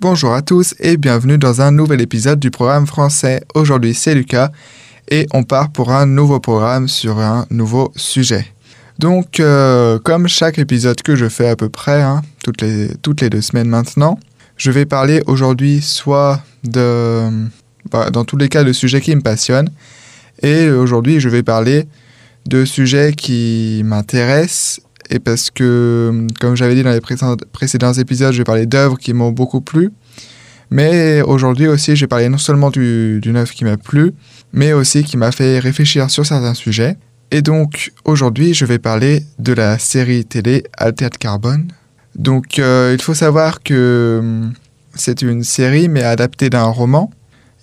Bonjour à tous et bienvenue dans un nouvel épisode du programme français. Aujourd'hui c'est Lucas et on part pour un nouveau programme sur un nouveau sujet. Donc euh, comme chaque épisode que je fais à peu près, hein, toutes, les, deux semaines maintenant, je vais parler aujourd'hui soit de... Bah, dans tous les cas de sujets qui me passionnent et aujourd'hui je vais parler de sujets qui m'intéressent et parce que, comme j'avais dit dans les précédents épisodes, je vais parler d'œuvres qui m'ont beaucoup plu. Mais aujourd'hui aussi, je vais parler non seulement d'une œuvre qui m'a plu, mais aussi qui m'a fait réfléchir sur certains sujets. Et donc, aujourd'hui, je vais parler de la série télé Altered Carbone. Donc, euh, il faut savoir que hum, c'est une série, mais adaptée d'un roman,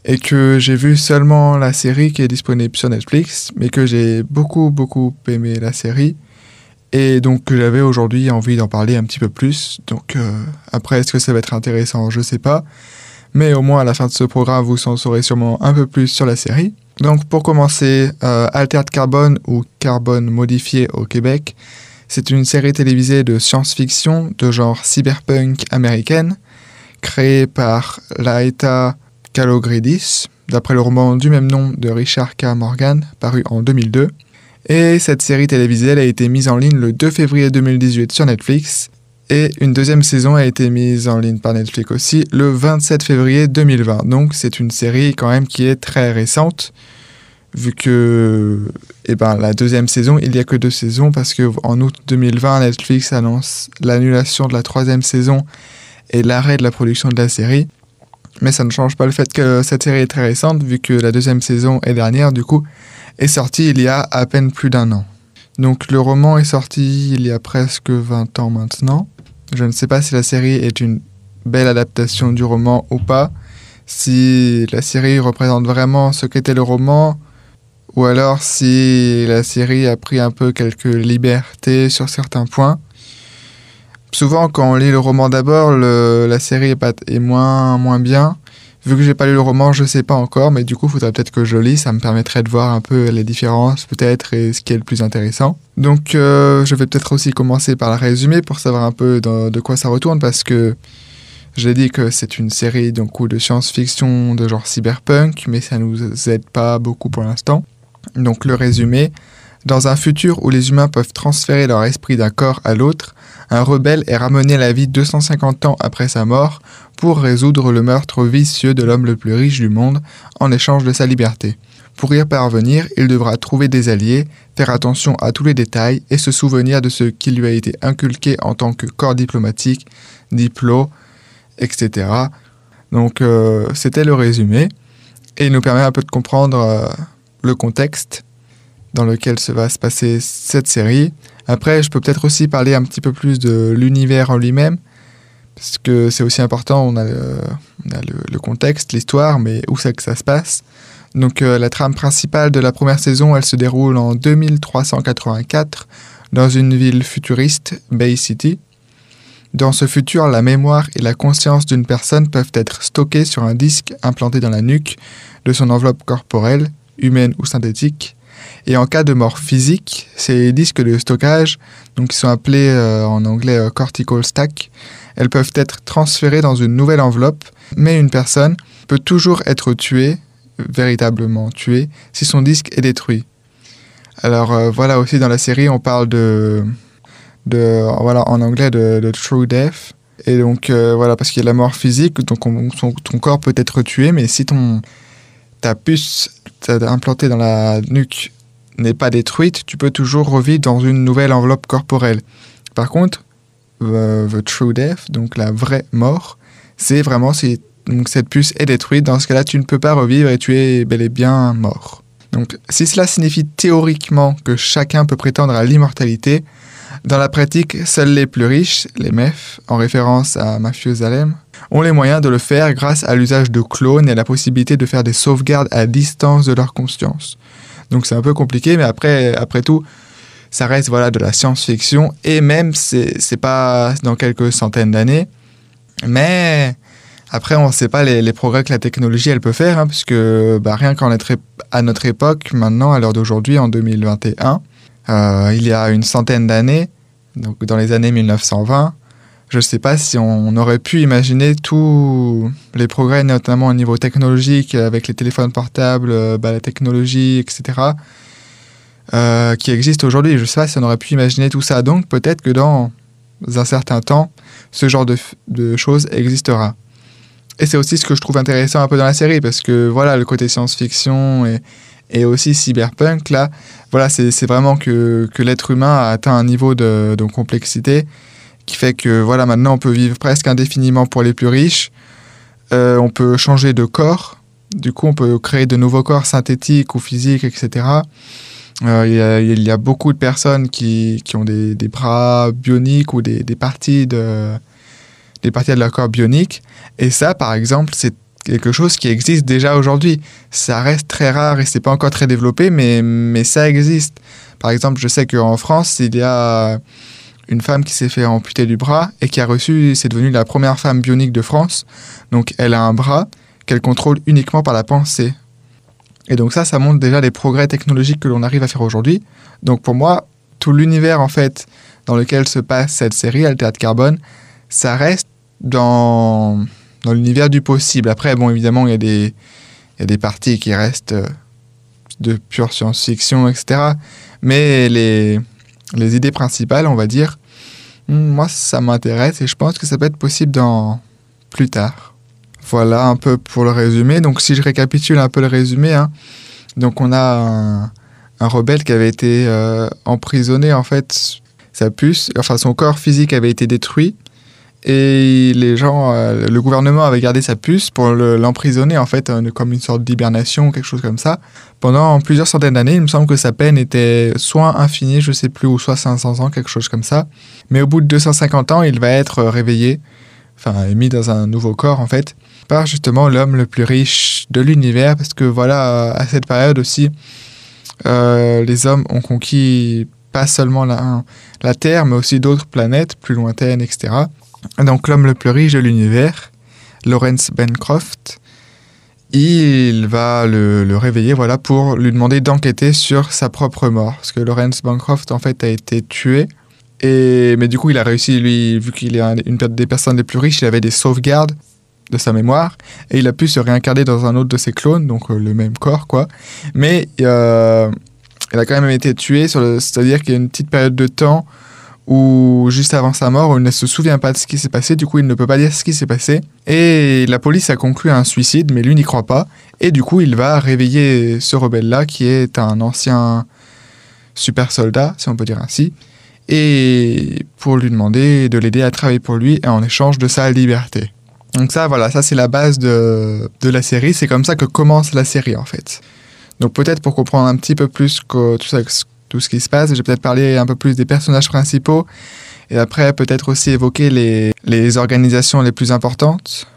et que j'ai vu seulement la série qui est disponible sur Netflix, mais que j'ai beaucoup, beaucoup aimé la série et donc j'avais aujourd'hui envie d'en parler un petit peu plus. Donc euh, après, est-ce que ça va être intéressant? Je sais pas. Mais au moins à la fin de ce programme, vous en saurez sûrement un peu plus sur la série. Donc pour commencer, euh, Altered Carbone ou Carbone modifié au Québec, c'est une série télévisée de science-fiction de genre cyberpunk américaine, créée par Laeta Kalogridis, d'après le roman du même nom de Richard K. Morgan, paru en 2002. Et cette série télévisée elle a été mise en ligne le 2 février 2018 sur Netflix. Et une deuxième saison a été mise en ligne par Netflix aussi le 27 février 2020. Donc c'est une série quand même qui est très récente, vu que eh ben, la deuxième saison, il n'y a que deux saisons, parce qu'en août 2020, Netflix annonce l'annulation de la troisième saison et l'arrêt de la production de la série. Mais ça ne change pas le fait que cette série est très récente, vu que la deuxième saison est dernière, du coup, est sorti il y a à peine plus d'un an. Donc le roman est sorti il y a presque 20 ans maintenant. Je ne sais pas si la série est une belle adaptation du roman ou pas, si la série représente vraiment ce qu'était le roman, ou alors si la série a pris un peu quelques libertés sur certains points. Souvent quand on lit le roman d'abord, la série est, moins, moins bien, Vu que j'ai pas lu le roman, je sais pas encore, mais du coup, il faudrait peut-être que je lis. Ça me permettrait de voir un peu les différences, peut-être, et ce qui est le plus intéressant. Donc, euh, je vais peut-être aussi commencer par la résumer pour savoir un peu de, quoi ça retourne, parce que j'ai dit que c'est une série donc, de science-fiction de genre cyberpunk, mais ça nous aide pas beaucoup pour l'instant. Donc, le résumé. Dans un futur où les humains peuvent transférer leur esprit d'un corps à l'autre, un rebelle est ramené à la vie 250 ans après sa mort pour résoudre le meurtre vicieux de l'homme le plus riche du monde en échange de sa liberté. Pour y parvenir, il devra trouver des alliés, faire attention à tous les détails et se souvenir de ce qui lui a été inculqué en tant que corps diplomatique, diplôme, etc. Donc euh, c'était le résumé et il nous permet un peu de comprendre euh, le contexte dans lequel se va se passer cette série. Après, je peux peut-être aussi parler un petit peu plus de l'univers en lui-même, parce que c'est aussi important, on a le, contexte, l'histoire, mais où c'est que ça se passe. Donc euh, la trame principale de la première saison, elle se déroule en 2384 dans une ville futuriste, Bay City. Dans ce futur, la mémoire et la conscience d'une personne peuvent être stockées sur un disque implanté dans la nuque de son enveloppe corporelle, humaine ou synthétique. Et en cas de mort physique, ces disques de stockage, donc qui sont appelés euh, en anglais euh, cortical stack, elles peuvent être transférées dans une nouvelle enveloppe, mais une personne peut toujours être tuée, véritablement tuée, si son disque est détruit. Alors euh, voilà aussi dans la série on parle de, voilà en anglais de, true death et donc voilà parce qu'il y a la mort physique donc ton corps peut être tué mais si ton ta puce implantée dans la nuque n'est pas détruite tu peux toujours revivre dans une nouvelle enveloppe corporelle. Par contre the true death, donc la vraie mort, c'est vraiment si donc cette puce est détruite. Dans ce cas-là, tu ne peux pas revivre et tu es bel et bien mort. Donc, si cela signifie théoriquement que chacun peut prétendre à l'immortalité, dans la pratique, seuls les plus riches, les MEF, en référence à Mathusalem, ont les moyens de le faire grâce à l'usage de clones et la possibilité de faire des sauvegardes à distance de leur conscience. Donc c'est un peu compliqué, mais après, après tout, ça reste voilà de la science-fiction. Et même c'est pas dans quelques centaines d'années. Mais après on ne sait pas les, progrès que la technologie elle peut faire hein, puisque bah, rien qu'en être à notre époque maintenant à l'heure d'aujourd'hui en 2021 euh, il y a une centaine d'années donc dans les années 1920 je ne sais pas si on aurait pu imaginer tous les progrès, notamment au niveau technologique, avec les téléphones portables, euh, bah, la technologie, etc., euh, qui existent aujourd'hui. Je ne sais pas si on aurait pu imaginer tout ça. Donc peut-être que dans un certain temps, ce genre de, choses existera. Et c'est aussi ce que je trouve intéressant un peu dans la série, parce que voilà, le côté science-fiction et, aussi cyberpunk, là, voilà, c'est vraiment que, l'être humain a atteint un niveau de complexité qui fait que voilà, maintenant on peut vivre presque indéfiniment pour les plus riches. Euh, on peut changer de corps. Du coup, on peut créer de nouveaux corps synthétiques ou physiques, etc. Euh, il, y a, beaucoup de personnes qui, qui ont des, bras bioniques ou des, des, parties de, des parties de leur corps bionique. Et ça, par exemple, c'est quelque chose qui existe déjà aujourd'hui. Ça reste très rare et c'est pas encore très développé, mais, mais ça existe. Par exemple, je sais qu'en France, il y a une femme qui s'est fait amputer du bras et qui a reçu, c'est devenue la première femme bionique de France. Donc elle a un bras qu'elle contrôle uniquement par la pensée. Et donc ça, ça montre déjà les progrès technologiques que l'on arrive à faire aujourd'hui. Donc pour moi, tout l'univers en fait dans lequel se passe cette série, Altered Carbone, ça reste dans, dans l'univers du possible. Après, bon, évidemment, il y, a des, il y a des parties qui restent euh, de pure science-fiction, etc. Mais les, les idées principales, on va dire, hmm, moi, ça m'intéresse et je pense que ça peut être possible dans plus tard. Voilà un peu pour le résumé. Donc, si je récapitule un peu le résumé, hein, donc on a un, rebelle qui avait été euh, emprisonné, en fait, sa puce, enfin son corps physique avait été détruit et les gens, euh, le gouvernement avait gardé sa puce pour l'emprisonner, en fait, euh, comme une sorte d'hibernation, quelque chose comme ça. Pendant plusieurs centaines d'années, il me semble que sa peine était soit infinie, je sais plus, ou soit 500 ans, quelque chose comme ça. Mais au bout de 250 ans, il va être réveillé, enfin, mis dans un nouveau corps, en fait, par justement l'homme le plus riche de l'univers, parce que voilà, à cette période aussi, euh, les hommes ont conquis pas seulement la, la Terre, mais aussi d'autres planètes plus lointaines, etc. Donc l'homme le plus riche de l'univers, Lawrence Bancroft, il va le, réveiller voilà, pour lui demander d'enquêter sur sa propre mort. Parce que Lawrence Bancroft, en fait, a été tué. Et, mais du coup, il a réussi, lui, vu qu'il est une des personnes les plus riches, il avait des sauvegardes de sa mémoire. Et il a pu se réincarner dans un autre de ses clones, donc euh, le même corps, quoi. Mais euh, il a quand même été tué, c'est-à-dire qu'il y a une petite période de temps ou juste avant sa mort, il ne se souvient pas de ce qui s'est passé, du coup il ne peut pas dire ce qui s'est passé. Et la police a conclu un suicide, mais lui n'y croit pas. Et du coup il va réveiller ce rebelle-là, qui est un ancien super soldat, si on peut dire ainsi, et pour lui demander de l'aider à travailler pour lui en échange de sa liberté. Donc ça, voilà, ça c'est la base de, de la série, c'est comme ça que commence la série en fait. Donc peut-être pour comprendre un petit peu plus que tout ça, tout ce qui se passe. J'ai peut-être parlé un peu plus des personnages principaux et après peut-être aussi évoquer les, les, organisations les plus importantes.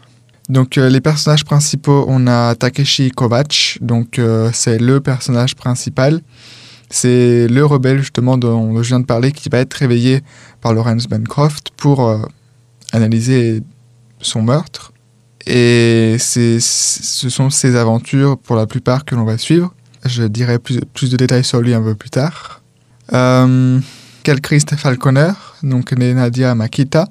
Donc euh, les personnages principaux, on a Takeshi Kovacs, donc euh, c'est le personnage principal. C'est le rebelle justement dont je viens de parler qui va être réveillé par Lawrence Bancroft pour euh, analyser son meurtre. Et ce sont ses aventures pour la plupart que l'on va suivre. Je dirai plus, de détails sur lui un peu plus tard. Euh, Christ Falconer, donc née Nadia Makita,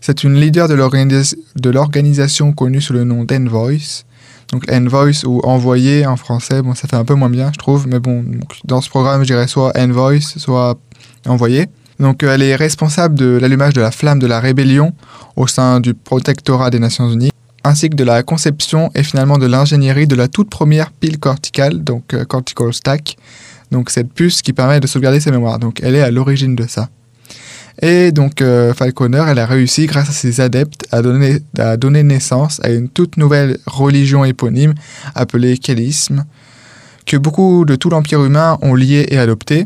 c'est une leader de l'organisation connue sous le nom d'Envoice. Donc Envoice ou envoyé en français, bon ça fait un peu moins bien je trouve, mais bon dans ce programme je dirais soit Envoice, soit envoyé. Donc elle est responsable de l'allumage de la flamme de la rébellion au sein du protectorat des Nations Unies ainsi que de la conception et finalement de l'ingénierie de la toute première pile corticale, donc euh, cortical stack, donc cette puce qui permet de sauvegarder ses mémoires. Donc elle est à l'origine de ça. Et donc euh, Falconer, elle a réussi, grâce à ses adeptes, à donner, naissance à une toute nouvelle religion éponyme appelée Kélisme, que beaucoup de tout l'Empire humain ont lié et adopté.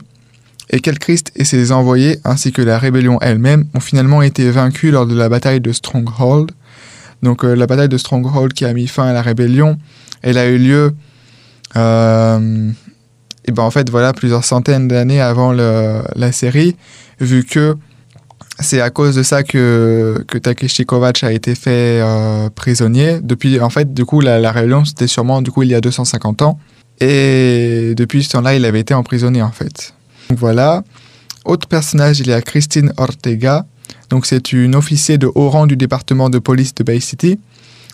Et Christ et ses envoyés, ainsi que la rébellion elle-même, ont finalement été vaincus lors de la bataille de Stronghold, donc euh, la bataille de Stronghold qui a mis fin à la rébellion, elle a eu lieu euh, et ben en fait voilà plusieurs centaines d'années avant la série, vu que c'est à cause de ça que, que Takeshi Kovacs a été fait euh, prisonnier. Depuis, en fait, du coup, la, rébellion, c'était sûrement, du coup, il y a 250 ans. Et depuis ce temps-là, il avait été emprisonné, en fait. Donc voilà. Autre personnage, il y a Christine Ortega, Donc c'est une officier de haut rang du département de police de Bay City.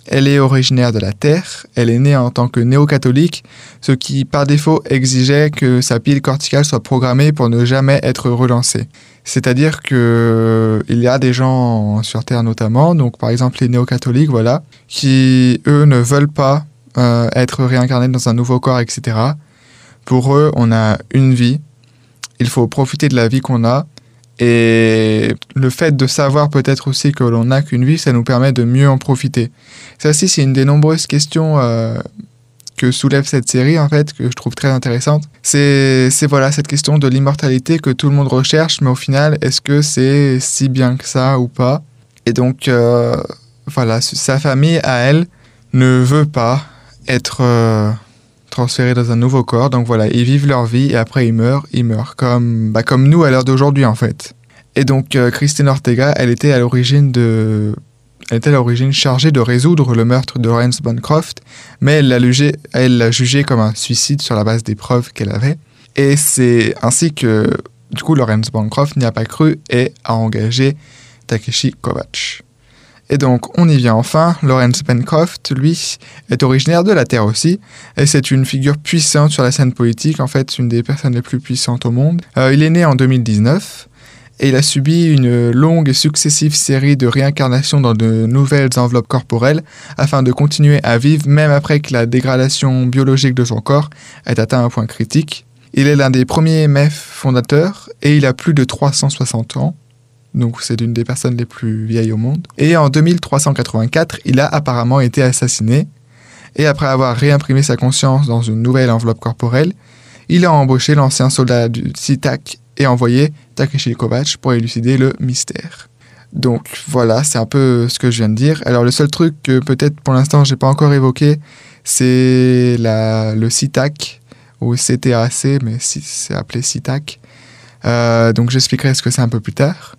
Elle est originaire de la Terre, elle est née en tant que néo-catholique, ce qui par défaut exigeait que sa pile corticale soit programmée pour ne jamais être relancée. C'est-à-dire que il y a des gens sur Terre notamment, donc par exemple les néo-catholiques, voilà, qui eux ne veulent pas euh, être réincarnés dans un nouveau corps, etc. Pour eux, on a une vie, il faut profiter de la vie qu'on a, et le fait de savoir peut-être aussi que l'on n'a qu'une vie, ça nous permet de mieux en profiter. Ça aussi, c'est une des nombreuses questions euh, que soulève cette série, en fait, que je trouve très intéressante. C'est voilà cette question de l'immortalité que tout le monde recherche, mais au final, est-ce que c'est si bien que ça ou pas? Et donc, euh, voilà, sa famille, à elle, ne veut pas être euh, transférée dans un nouveau corps. Donc voilà, ils vivent leur vie et après ils meurent, ils meurent. Comme, bah, comme nous à l'heure d'aujourd'hui, en fait. Et donc, euh, Christine Ortega, elle était à l'origine de elle était à l'origine chargée de résoudre le meurtre de Lawrence Bancroft, mais elle l'a jugé, jugé comme un suicide sur la base des preuves qu'elle avait. Et c'est ainsi que, du coup, Lawrence Bancroft n'y a pas cru et a engagé Takeshi Kovacs. Et donc, on y vient enfin. Lawrence Bancroft, lui, est originaire de la Terre aussi, et c'est une figure puissante sur la scène politique, en fait, une des personnes les plus puissantes au monde. Euh, il est né en 2019 et il a subi une longue et successive série de réincarnations dans de nouvelles enveloppes corporelles afin de continuer à vivre même après que la dégradation biologique de son corps ait atteint un point critique. Il est l'un des premiers MEF fondateurs et il a plus de 360 ans, donc c'est l'une des personnes les plus vieilles au monde. Et en 2384, il a apparemment été assassiné, et après avoir réimprimé sa conscience dans une nouvelle enveloppe corporelle, il a embauché l'ancien soldat du SITAC et envoyé Takeshi pour élucider le mystère. Donc voilà, c'est un peu ce que je viens de dire. Alors le seul truc que peut-être pour l'instant j'ai pas encore évoqué, c'est le CITAC ou CTAC, mais c'est appelé CITAC. Euh, donc j'expliquerai ce que c'est un peu plus tard.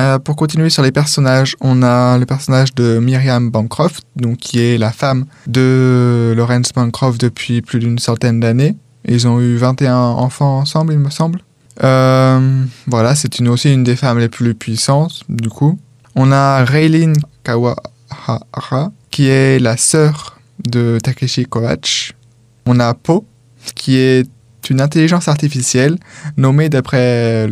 Euh, pour continuer sur les personnages, on a le personnage de Miriam Bancroft, donc qui est la femme de Lawrence Bancroft depuis plus d'une centaine d'années. Ils ont eu 21 enfants ensemble, il me semble. Euh, voilà, c'est une, aussi une des femmes les plus puissantes, du coup. On a Raylin Kawahara, qui est la sœur de Takeshi Kovacs. On a Po, qui est une intelligence artificielle nommée d'après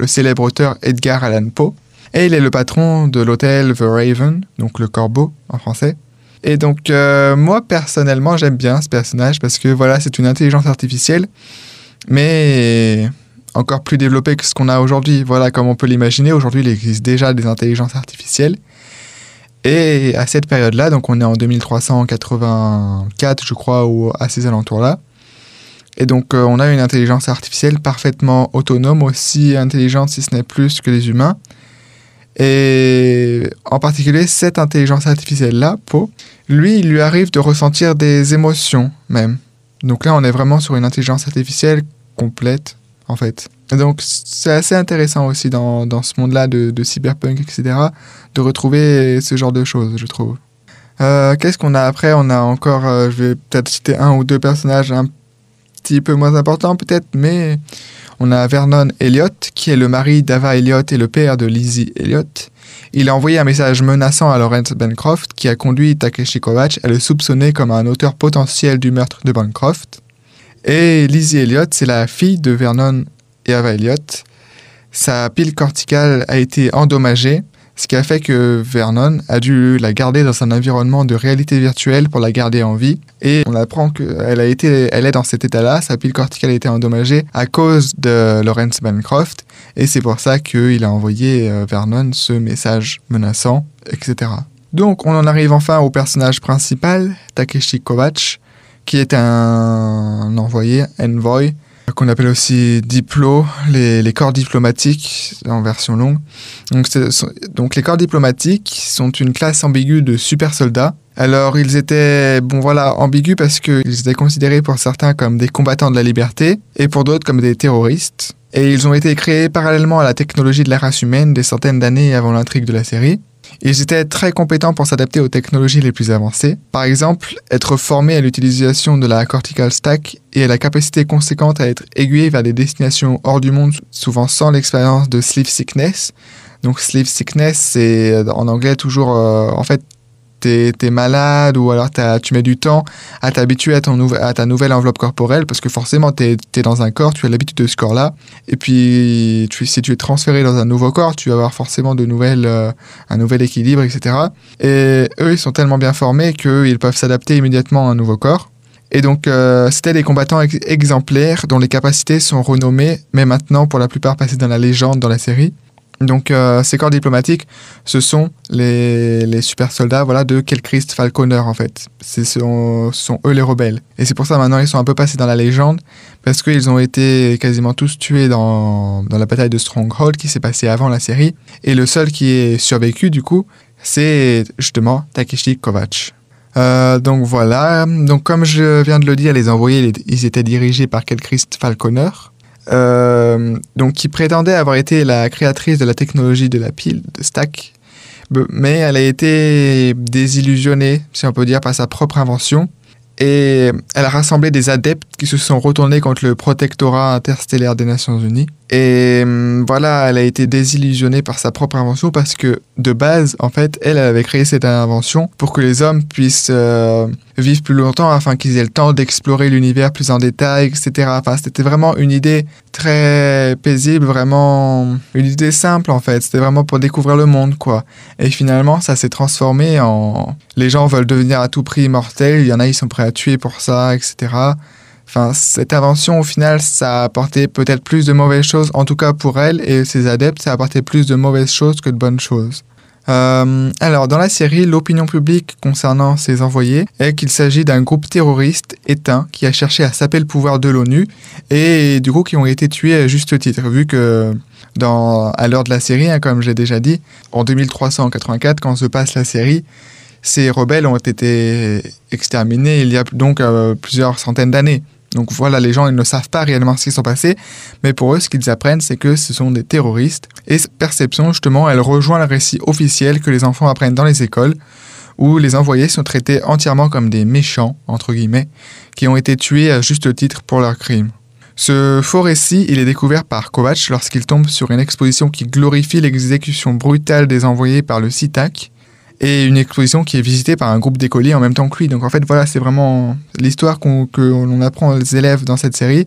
le célèbre auteur Edgar Allan Poe. Et il est le patron de l'hôtel The Raven, donc le corbeau en français. Et donc, euh, moi personnellement, j'aime bien ce personnage parce que voilà, c'est une intelligence artificielle, mais encore plus développée que ce qu'on a aujourd'hui. Voilà, comme on peut l'imaginer, aujourd'hui, il existe déjà des intelligences artificielles. Et à cette période-là, donc on est en 2384, je crois, ou à ces alentours-là. Et donc, euh, on a une intelligence artificielle parfaitement autonome, aussi intelligente, si ce n'est plus, que les humains. Et en particulier, cette intelligence artificielle-là, Po, lui, il lui arrive de ressentir des émotions même. Donc là, on est vraiment sur une intelligence artificielle complète, en fait. Donc, c'est assez intéressant aussi dans, ce monde-là de, cyberpunk, etc., de retrouver ce genre de choses, je trouve. Euh, Qu'est-ce qu'on a après? On a encore, euh, je vais peut-être citer un ou deux personnages un petit peu moins importants, peut-être, mais on a Vernon Elliott, qui est le mari d'Ava Elliott et le père de Lizzie Elliott. Il a envoyé un message menaçant à Lawrence Bancroft qui a conduit Takeshi Kovacs à le soupçonner comme un auteur potentiel du meurtre de Bancroft. Et Lizzie Elliott, c'est la fille de Vernon et Ava Elliott. Sa pile corticale a été endommagée ce qui a fait que Vernon a dû la garder dans un environnement de réalité virtuelle pour la garder en vie. Et on apprend qu'elle a été, elle est dans cet état-là, sa pile corticale a été endommagée à cause de Lawrence Bancroft, et c'est pour ça qu'il a envoyé euh, Vernon ce message menaçant, etc. Donc on en arrive enfin au personnage principal, Takeshi Kovacs, qui est un envoyé, envoy, qu'on appelle aussi diplo, les, les, corps diplomatiques en version longue. Donc, donc les corps diplomatiques sont une classe ambiguë de super soldats. Alors ils étaient, bon voilà, ambigus parce qu'ils étaient considérés pour certains comme des combattants de la liberté et pour d'autres comme des terroristes. Et ils ont été créés parallèlement à la technologie de la race humaine des centaines d'années avant l'intrigue de la série. Ils étaient très compétents pour s'adapter aux technologies les plus avancées. Par exemple, être formés à l'utilisation de la cortical stack et à la capacité conséquente à être aiguillés vers des destinations hors du monde, souvent sans l'expérience de sleep sickness. Donc sleep sickness, c'est en anglais toujours, en fait, t'es es malade ou alors tu mets du temps à t'habituer à, ta nouvelle enveloppe corporelle parce que forcément tu es, dans un corps, tu as l'habitude de ce corps-là. Et puis si tu es transféré dans un nouveau corps, tu vas avoir forcément de nouvelles, euh, un nouvel équilibre, etc. Et eux, ils sont tellement bien formés qu'ils peuvent s'adapter immédiatement à un nouveau corps. Et donc, euh, c'était des combattants exemplaires dont les capacités sont renommées, mais maintenant, pour la plupart, passées dans la légende dans la série. Donc euh, ces corps diplomatiques, ce sont les, super soldats voilà, de Kelchrist Falconer en fait. Ce sont, sont, eux les rebelles. Et c'est pour ça maintenant ils sont un peu passés dans la légende, parce qu'ils ont été quasiment tous tués dans, dans la bataille de Stronghold qui s'est passée avant la série. Et le seul qui est survécu du coup, c'est justement Takeshi Kovacs. Euh, donc voilà, donc comme je viens de le dire, les envoyés, ils étaient dirigés par Kelchrist Falconer. Euh, donc qui prétendait avoir été la créatrice de la technologie de la pile de Stack, mais elle a été désillusionnée, si on peut dire, par sa propre invention. Et elle a rassemblé des adeptes qui se sont retournés contre le protectorat interstellaire des Nations Unies. Et hum, voilà, elle a été désillusionnée par sa propre invention parce que de base, en fait, elle, avait créé cette invention pour que les hommes puissent euh, vivre plus longtemps afin qu'ils aient le temps d'explorer l'univers plus en détail, etc. Enfin, c'était vraiment une idée très paisible, vraiment une idée simple en fait. C'était vraiment pour découvrir le monde, quoi. Et finalement, ça s'est transformé en les gens veulent devenir à tout prix immortels. Il y en a, ils sont prêts à tuer pour ça, etc. Enfin, cette invention, au final, ça a apporté peut-être plus de mauvaises choses, en tout cas pour elle et ses adeptes, ça a apporté plus de mauvaises choses que de bonnes choses. Euh, alors, dans la série, l'opinion publique concernant ces envoyés est qu'il s'agit d'un groupe terroriste éteint qui a cherché à saper le pouvoir de l'ONU et du coup qui ont été tués à juste titre, vu que à l'heure de la série, hein, comme j'ai déjà dit, en 2384, quand se passe la série, ces rebelles ont été exterminés il y a donc euh, plusieurs centaines d'années. Donc voilà, les gens ils ne savent pas réellement ce qui s'est passé, mais pour eux, ce qu'ils apprennent, c'est que ce sont des terroristes. Et cette perception, justement, elle rejoint le récit officiel que les enfants apprennent dans les écoles, où les envoyés sont traités entièrement comme des méchants, entre guillemets, qui ont été tués à juste titre pour leurs crimes. Ce faux récit, il est découvert par Kovacs lorsqu'il tombe sur une exposition qui glorifie l'exécution brutale des envoyés par le CITAC, et une exposition qui est visitée par un groupe d'écoliers en même temps que lui. Donc en fait, voilà, c'est vraiment l'histoire qu'on que l'on apprend aux élèves dans cette série,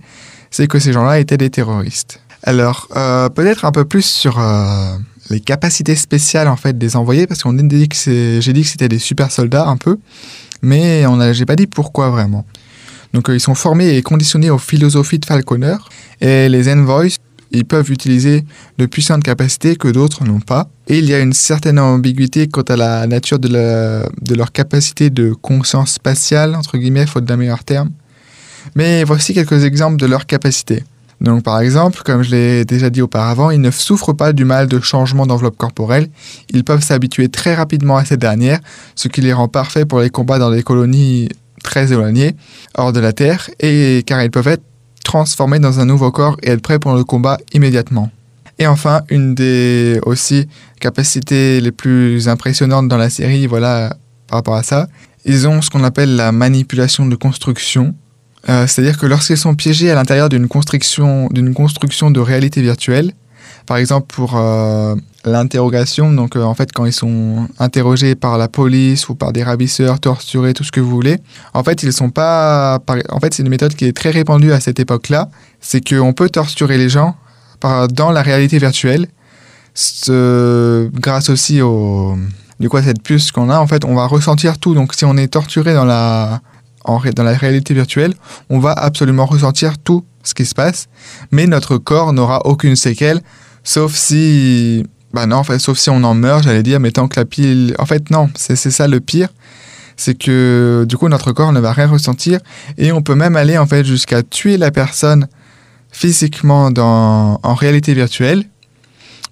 c'est que ces gens-là étaient des terroristes. Alors, euh, peut-être un peu plus sur euh, les capacités spéciales en fait des envoyés, parce qu'on dit que j'ai dit que c'était des super soldats un peu, mais on j'ai pas dit pourquoi vraiment. Donc euh, ils sont formés et conditionnés aux philosophies de Falconer, et les envoys ils peuvent utiliser de puissantes capacités que d'autres n'ont pas. Et il y a une certaine ambiguïté quant à la nature de, leur capacité de conscience spatiale, entre guillemets, faute d'un meilleur terme. Mais voici quelques exemples de leurs capacités. Donc par exemple, comme je l'ai déjà dit auparavant, ils ne souffrent pas du mal de changement d'enveloppe corporelle. Ils peuvent s'habituer très rapidement à cette dernière, ce qui les rend parfaits pour les combats dans des colonies très éloignées, hors de la Terre, et car ils peuvent être transformer dans un nouveau corps et être prêt pour le combat immédiatement. Et enfin, une des aussi capacités les plus impressionnantes dans la série, voilà, par rapport à ça, ils ont ce qu'on appelle la manipulation de construction. Euh, c'est-à-dire que lorsqu'ils sont piégés à l'intérieur d'une construction, d'une construction de réalité virtuelle, par exemple pour euh, l'interrogation, donc euh, en fait quand ils sont interrogés par la police ou par des ravisseurs, torturés, tout ce que vous voulez, en fait ils sont pas, en fait c'est une méthode qui est très répandue à cette époque-là, c'est qu'on peut torturer les gens dans la réalité virtuelle, grâce aussi au, du coup cette puce qu'on a, en fait on va ressentir tout, donc si on est torturé dans la, dans la réalité virtuelle, on va absolument ressentir tout ce qui se passe, mais notre corps n'aura aucune séquelle, sauf si bah non, en fait, sauf si on en meurt, j'allais dire, mais tant que la pile... En fait, non, c'est ça le pire. C'est que du coup, notre corps ne va rien ressentir et on peut même aller en fait jusqu'à tuer la personne physiquement dans, en réalité virtuelle.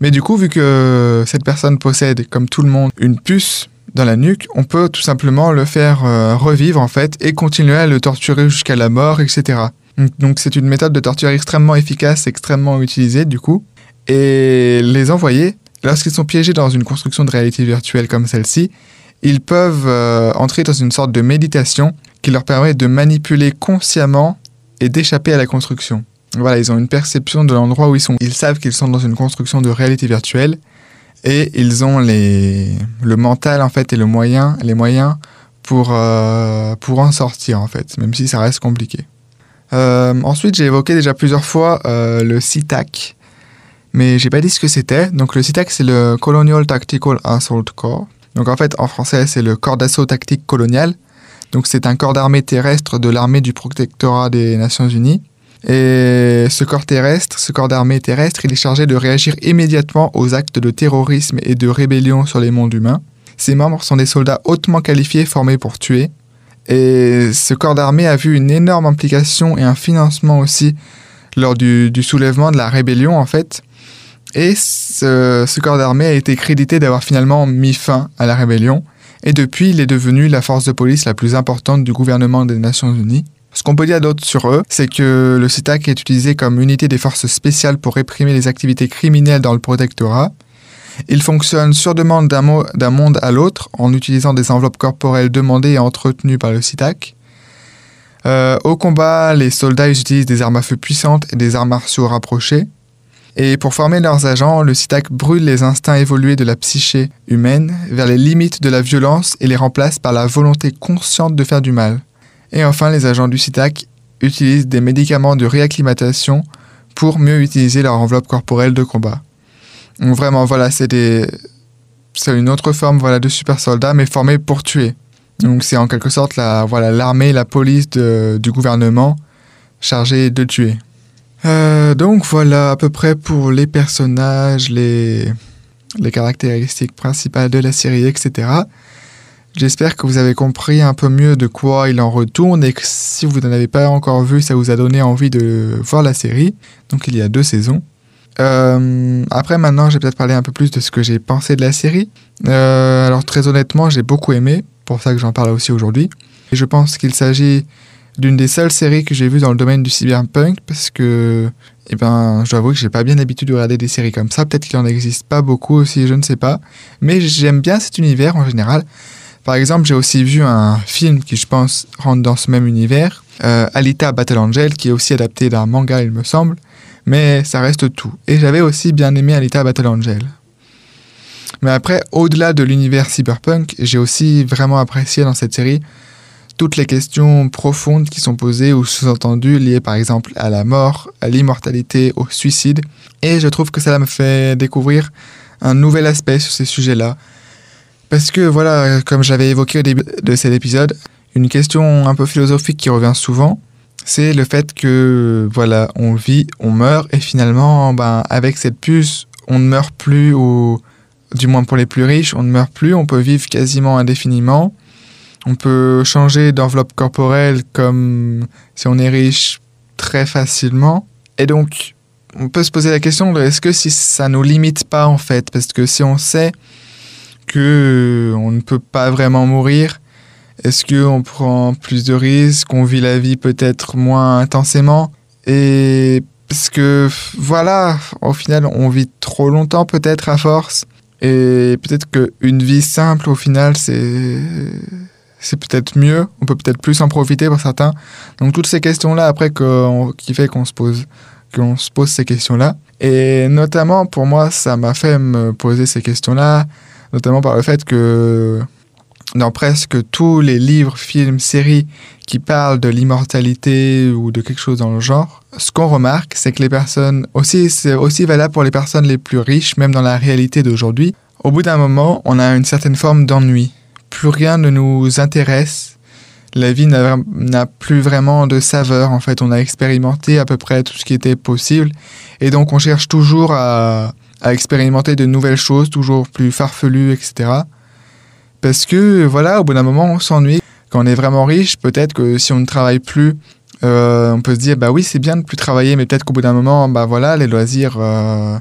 Mais du coup, vu que cette personne possède, comme tout le monde, une puce dans la nuque, on peut tout simplement le faire euh, revivre en fait et continuer à le torturer jusqu'à la mort, etc. Donc c'est une méthode de torture extrêmement efficace, extrêmement utilisée du coup. Et les envoyer Lorsqu'ils sont piégés dans une construction de réalité virtuelle comme celle-ci, ils peuvent euh, entrer dans une sorte de méditation qui leur permet de manipuler consciemment et d'échapper à la construction. Voilà, ils ont une perception de l'endroit où ils sont. Ils savent qu'ils sont dans une construction de réalité virtuelle et ils ont le mental en fait et le moyen, les moyens pour, euh, pour en sortir en fait, même si ça reste compliqué. Euh, ensuite, j'ai évoqué déjà plusieurs fois le CITAC, mais j'ai pas dit ce que c'était. Donc le CITAC, c'est le Colonial Tactical Assault Corps. Donc en fait, en français, c'est le corps d'assaut tactique colonial. Donc c'est un corps d'armée terrestre de l'armée du protectorat des Nations Unies. Et ce corps terrestre, ce corps d'armée terrestre, il est chargé de réagir immédiatement aux actes de terrorisme et de rébellion sur les mondes humains. Ses membres sont des soldats hautement qualifiés formés pour tuer. Et ce corps d'armée a vu une énorme implication et un financement aussi lors du, soulèvement de la rébellion en fait. Et ce, corps d'armée a été crédité d'avoir finalement mis fin à la rébellion. Et depuis, il est devenu la force de police la plus importante du gouvernement des Nations Unies. Ce qu'on peut dire d'autre sur eux, c'est que le CITAC est utilisé comme unité des forces spéciales pour réprimer les activités criminelles dans le protectorat. Il fonctionne sur demande d'un monde à l'autre en utilisant des enveloppes corporelles demandées et entretenues par le CITAC. Euh, au combat, les soldats utilisent des armes à feu puissantes et des armes martiaux rapprochées. Et pour former leurs agents, le CITAC brûle les instincts évolués de la psyché humaine vers les limites de la violence et les remplace par la volonté consciente de faire du mal. Et enfin, les agents du CITAC utilisent des médicaments de réacclimatation pour mieux utiliser leur enveloppe corporelle de combat. Donc vraiment, voilà, c'est une autre forme de super soldats, mais formés pour tuer. Donc c'est en quelque sorte la, voilà, l'armée, la police du gouvernement chargée de tuer. Euh, donc voilà à peu près pour les personnages, les, caractéristiques principales de la série, etc. J'espère que vous avez compris un peu mieux de quoi il en retourne et que si vous n'en avez pas encore vu, ça vous a donné envie de voir la série. Donc il y a deux saisons. Euh, après maintenant, j'ai peut-être parlé un peu plus de ce que j'ai pensé de la série. Euh, alors très honnêtement, j'ai beaucoup aimé, pour ça que j'en parle aussi aujourd'hui. Et je pense qu'il s'agit d'une des seules séries que j'ai vues dans le domaine du cyberpunk parce que, eh ben, je dois avouer que j'ai pas bien l'habitude de regarder des séries comme ça. Peut-être qu'il en existe pas beaucoup aussi, je ne sais pas. Mais j'aime bien cet univers en général. Par exemple, j'ai aussi vu un film qui, je pense, rentre dans ce même univers, euh, Alita Battle Angel, qui est aussi adapté d'un manga, il me semble, mais ça reste tout. Et j'avais aussi bien aimé Alita Battle Angel. Mais après, au-delà de l'univers cyberpunk, j'ai aussi vraiment apprécié dans cette série toutes les questions profondes qui sont posées ou sous-entendues liées par exemple à la mort, à l'immortalité, au suicide. Et je trouve que ça me fait découvrir un nouvel aspect sur ces sujets-là, parce que voilà, comme j'avais évoqué au début de cet épisode, une question un peu philosophique qui revient souvent, c'est le fait que voilà, on vit, on meurt et finalement, ben, avec cette puce, on ne meurt plus ou du moins pour les plus riches, on ne meurt plus, on peut vivre quasiment indéfiniment. On peut changer d'enveloppe corporelle comme si on est riche très facilement. Et donc, on peut se poser la question est-ce que si ça nous limite pas en fait? Parce que si on sait que on ne peut pas vraiment mourir Est-ce qu'on prend plus de risques On vit la vie peut-être moins intensément? Et parce que voilà, au final, on vit trop longtemps peut-être à force. Et peut-être qu'une vie simple, au final, c'est c'est peut-être mieux. On peut peut-être plus en profiter pour certains. Donc toutes ces questions-là, après, qui fait qu'on se pose se pose ces questions-là. Et notamment, pour moi, ça m'a fait me poser ces questions-là notamment par le fait que dans presque tous les livres, films, séries qui parlent de l'immortalité ou de quelque chose dans le genre, ce qu'on remarque, c'est que les personnes, aussi, c'est aussi valable pour les personnes les plus riches, même dans la réalité d'aujourd'hui, au bout d'un moment, on a une certaine forme d'ennui. Plus rien ne nous intéresse. La vie n'a plus vraiment de saveur. En fait, on a expérimenté à peu près tout ce qui était possible. Et donc, on cherche toujours à, expérimenter de nouvelles choses, toujours plus farfelues, etc. Parce que, voilà, au bout d'un moment, on s'ennuie. Quand on est vraiment riche, peut-être que si on ne travaille plus, euh, on peut se dire, bah oui, c'est bien de plus travailler, mais peut-être qu'au bout d'un moment, bah voilà, les loisirs, euh,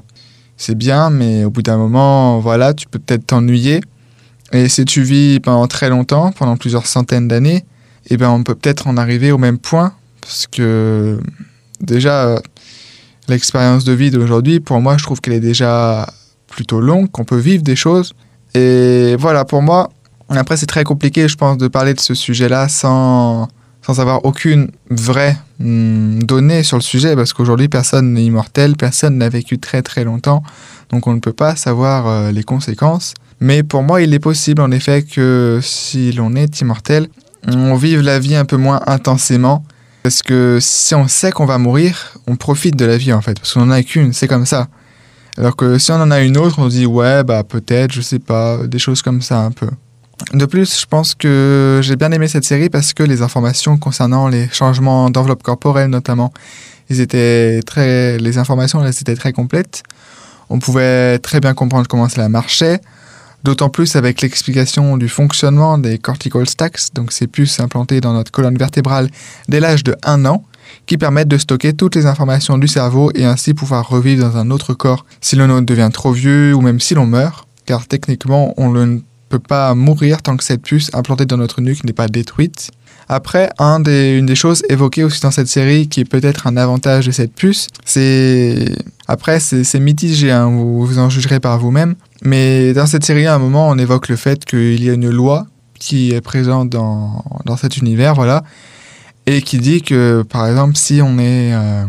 c'est bien, mais au bout d'un moment, voilà, tu peux peut-être t'ennuyer. Et si tu vis pendant très longtemps, pendant plusieurs centaines d'années, eh ben on peut peut-être en arriver au même point, parce que déjà, l'expérience de vie d'aujourd'hui, pour moi, je trouve qu'elle est déjà plutôt longue, qu'on peut vivre des choses. Et voilà, pour moi, après, c'est très compliqué, je pense, de parler de ce sujet-là sans, sans avoir aucune vraie hmm, donnée sur le sujet, parce qu'aujourd'hui, personne n'est immortel, personne n'a vécu très très longtemps. donc on ne peut pas savoir euh, les conséquences. Mais pour moi, il est possible en effet que si l'on est immortel, on vive la vie un peu moins intensément. Parce que si on sait qu'on va mourir, on profite de la vie en fait. Parce qu'on n'en a qu'une, c'est comme ça. Alors que si on en a une autre, on se dit ouais, bah peut-être, je sais pas, des choses comme ça un peu. De plus, je pense que j'ai bien aimé cette série parce que les informations concernant les changements d'enveloppe corporelle notamment, ils étaient très, les informations elles étaient très complètes. On pouvait très bien comprendre comment cela marchait, d'autant plus avec l'explication du fonctionnement des cortical stacks, donc ces puces implantées dans notre colonne vertébrale dès l'âge de 1 an, qui permettent de stocker toutes les informations du cerveau et ainsi pouvoir revivre dans un autre corps si l'on devient trop vieux ou même si l'on meurt, car techniquement on ne peut pas mourir tant que cette puce implantée dans notre nuque n'est pas détruite. Après, une des choses évoquées aussi dans cette série, qui est peut-être un avantage de cette puce, c'est... Après, c'est mitigé, hein, vous en jugerez par vous-même. Mais dans cette série, à un moment, on évoque le fait qu'il y a une loi qui est présente dans, dans cet univers, voilà, et qui dit que, par exemple, si on est euh,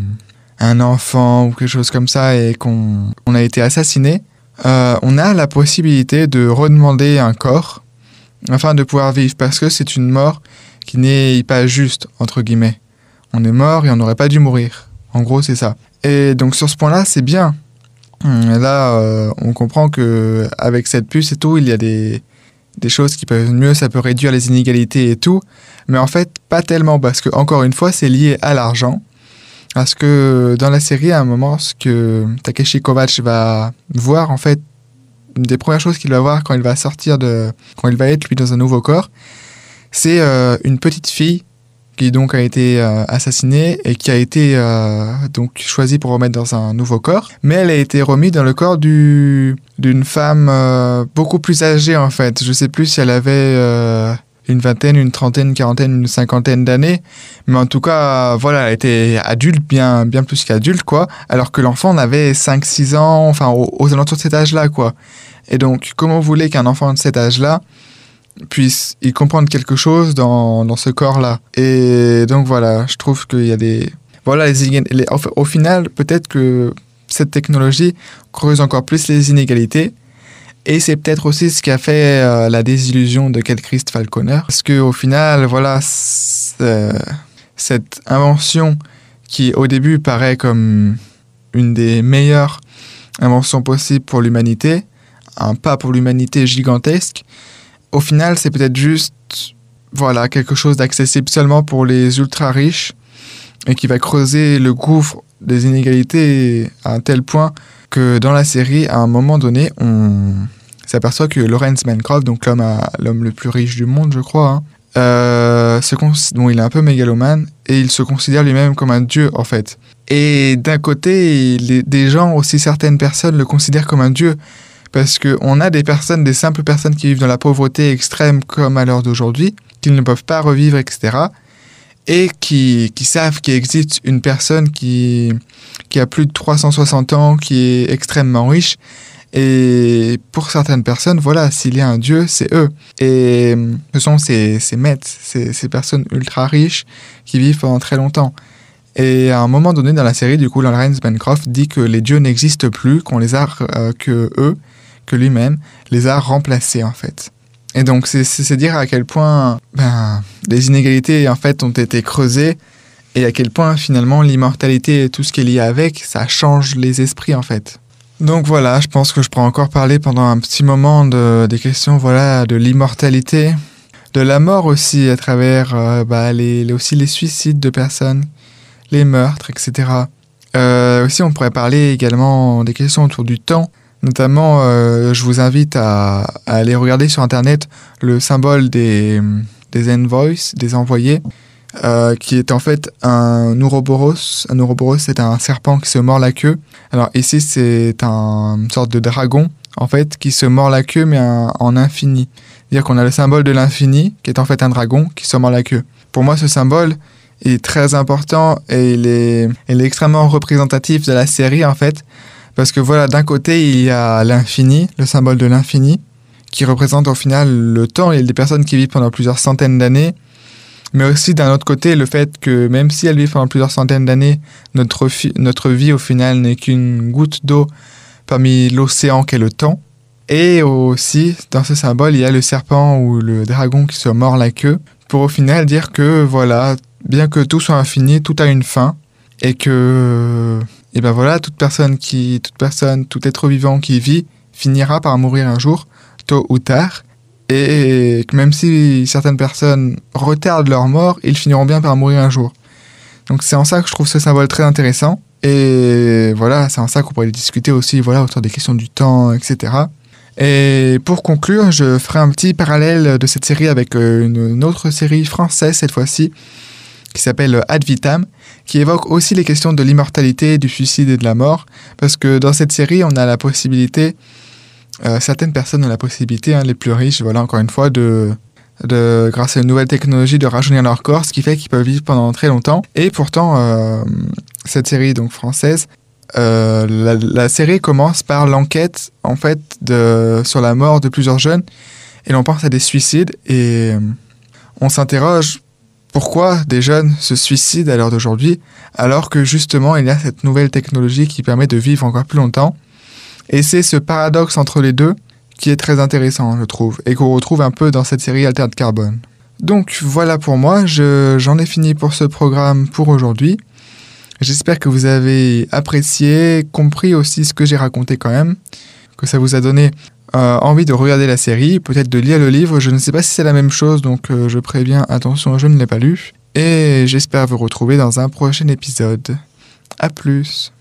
un enfant ou quelque chose comme ça et qu'on on a été assassiné, euh, on a la possibilité de redemander un corps afin de pouvoir vivre, parce que c'est une mort qui n'est pas juste, entre guillemets. On est mort et on n'aurait pas dû mourir. En gros, c'est ça. Et donc sur ce point-là, c'est bien. Là, euh, on comprend que avec cette puce et tout, il y a des, des choses qui peuvent mieux, ça peut réduire les inégalités et tout. Mais en fait, pas tellement, parce que encore une fois, c'est lié à l'argent. Parce que dans la série, à un moment, ce que Takeshi Kovacs va voir, en fait, une des premières choses qu'il va voir quand il va sortir de. quand il va être lui dans un nouveau corps, c'est euh, une petite fille qui donc a été euh, assassinée et qui a été euh, donc choisie pour remettre dans un nouveau corps. Mais elle a été remise dans le corps du d'une femme beaucoup plus âgée en fait. Je sais plus si elle avait une vingtaine, une trentaine, une quarantaine, une cinquantaine d'années. Mais en tout cas, voilà, elle était adulte, bien, bien plus qu'adulte, quoi. Alors que l'enfant en avait 5-6 ans, enfin, aux, alentours de cet âge-là, quoi. Et donc, comment vous voulez qu'un enfant de cet âge-là puisse y comprendre quelque chose dans, dans ce corps-là Et donc, voilà, je trouve qu'il y a des... Voilà, les, au final, peut-être que cette technologie creuse encore plus les inégalités et c'est peut-être aussi ce qui a fait euh, la désillusion de Kel Christ Falconer. Parce qu'au final, voilà, cette invention qui au début paraît comme une des meilleures inventions possibles pour l'humanité, un pas pour l'humanité gigantesque, au final, c'est peut-être juste voilà, quelque chose d'accessible seulement pour les ultra riches et qui va creuser le gouffre des inégalités à un tel point que dans la série, à un moment donné, on s'aperçoit que Lawrence Bancroft, donc l'homme le plus riche du monde, je crois, hein, euh, bon, il est un peu mégalomane et il se considère lui-même comme un dieu en fait. Et d'un côté, des gens, aussi certaines personnes, le considèrent comme un dieu parce qu'on a des personnes, des simples personnes qui vivent dans la pauvreté extrême comme à l'heure d'aujourd'hui, qui ne peuvent pas revivre, etc. Et qui, qui savent qu'il existe une personne qui, qui a plus de 360 ans, qui est extrêmement riche. Et pour certaines personnes, voilà, s'il y a un Dieu, c'est eux. Et ce sont ces, ces maîtres, ces, ces, personnes ultra riches qui vivent pendant très longtemps. Et à un moment donné dans la série, du coup, Lawrence Bancroft dit que les dieux n'existent plus, qu'on les a, euh, que eux, lui-même, les a remplacés en fait. Et donc c'est dire à quel point ben, les inégalités en fait ont été creusées et à quel point finalement l'immortalité et tout ce qui est lié avec, ça change les esprits en fait. Donc voilà, je pense que je pourrais encore parler pendant un petit moment de, des questions voilà, de l'immortalité, de la mort aussi à travers euh, bah, les, aussi les suicides de personnes, les meurtres, etc. Euh, aussi, on pourrait parler également des questions autour du temps. Notamment, euh, je vous invite à, aller regarder sur Internet le symbole des, des envoys, des envoyés. Euh, qui est en fait un Ouroboros. Un Ouroboros, c'est un serpent qui se mord la queue. Alors ici, c'est un, une sorte de dragon, en fait, qui se mord la queue, mais en infini. C'est-à-dire qu'on a le symbole de l'infini, qui est en fait un dragon qui se mord la queue. Pour moi, ce symbole est très important et il est extrêmement représentatif de la série, en fait. Parce que voilà, d'un côté, il y a l'infini, le symbole de l'infini, qui représente au final le temps. A des personnes qui vivent pendant plusieurs centaines d'années mais aussi d'un autre côté le fait que même si elle vit pendant plusieurs centaines d'années, notre, notre vie au final n'est qu'une goutte d'eau parmi l'océan qu'est le temps. Et aussi, dans ce symbole, il y a le serpent ou le dragon qui se mord la queue, pour au final dire que, voilà, bien que tout soit infini, tout a une fin, et que, et ben voilà, toute personne qui, toute personne, tout être vivant qui vit, finira par mourir un jour, tôt ou tard, et que même si certaines personnes retardent leur mort, ils finiront bien par mourir un jour. Donc c'est en ça que je trouve ce symbole très intéressant. Et voilà, c'est en ça qu'on pourrait discuter aussi voilà, autour des questions du temps, etc. Et pour conclure, je ferai un petit parallèle de cette série avec euh, une autre série française cette fois-ci, qui s'appelle Ad Vitam, qui évoque aussi les questions de l'immortalité, du suicide et de la mort, parce que dans cette série, on a la possibilité, euh, certaines personnes ont la possibilité, hein, les plus riches, voilà, encore une fois, de, grâce à une nouvelle technologie, de rajeunir leur corps, ce qui fait qu'ils peuvent vivre pendant très longtemps. Et pourtant, euh, cette série donc française, euh, la, série commence par l'enquête en fait sur la mort de plusieurs jeunes et l'on pense à des suicides et on s'interroge pourquoi des jeunes se suicident à l'heure d'aujourd'hui alors que justement il y a cette nouvelle technologie qui permet de vivre encore plus longtemps? Et c'est ce paradoxe entre les deux qui est très intéressant je trouve et qu'on retrouve un peu dans cette série Alter de Carbone. Donc voilà pour moi, j'en ai fini pour ce programme pour aujourd'hui. J'espère que vous avez apprécié, compris aussi ce que j'ai raconté quand même, que ça vous a donné euh, envie de regarder la série, peut-être de lire le livre. Je ne sais pas si c'est la même chose, donc euh, je préviens, attention, je ne l'ai pas lu. Et j'espère vous retrouver dans un prochain épisode. A plus